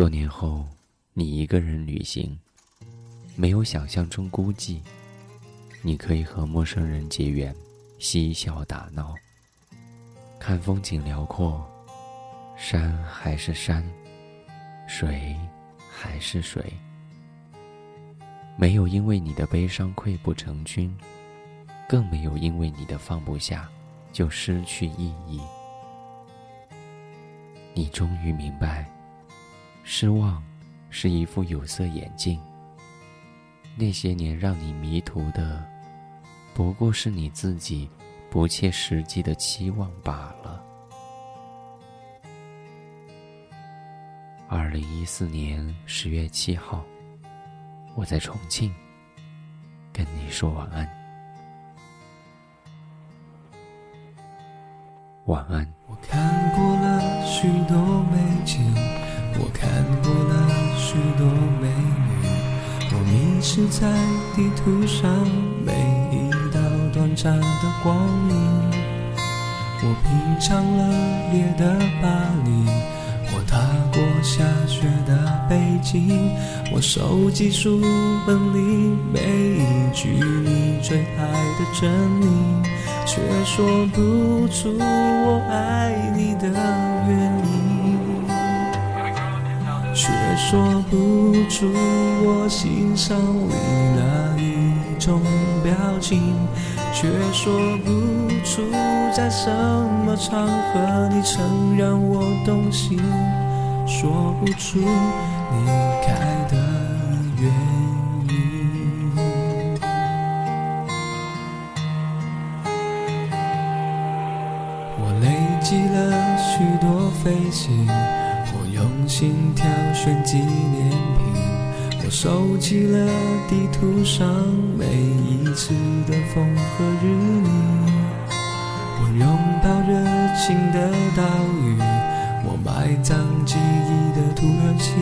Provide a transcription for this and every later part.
多年后，你一个人旅行，没有想象中孤寂。你可以和陌生人结缘，嬉笑打闹，看风景辽阔，山还是山，水还是水。没有因为你的悲伤溃不成军，更没有因为你的放不下就失去意义。你终于明白，失望是一副有色眼镜。那些年让你迷途的，不过是你自己不切实际的期望罢了。二零一四年十月七号。我在重庆，跟你说晚安。晚安。我看过了许多美景，我看迷失在地图上每一道短暂的光影。我品尝了夜的巴黎。我踏过下雪的北京，我收集书本里每一句你最爱的真理，却说不出我爱你的原因，却说不出我欣赏你哪一种表情，却说不出在什么场合你曾让我动心。说不出离开的原因。我累积了许多飞行，心挑选纪念品，我收集了地图上每一次的风和日丽，我拥抱热情的岛屿。我埋葬记忆的土耳其，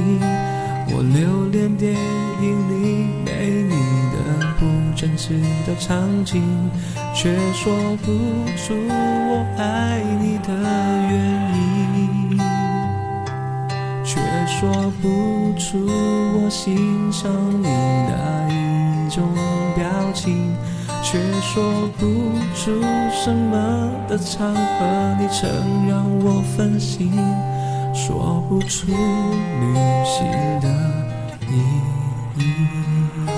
我留恋电影里没你的不真实的场景，却说不出我爱你的说不出我欣赏你哪一种表情。却说不出什么的场合，你曾让我分心，说不出旅行的意义。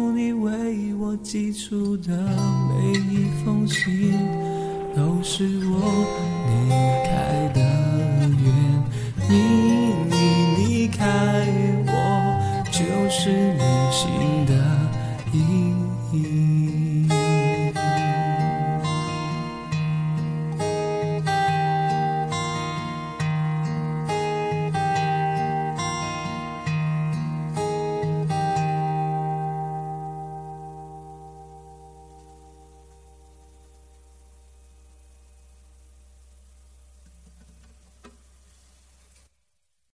为我寄出的每一封信，都是我离开的原因。你离开我，就是旅行的意义。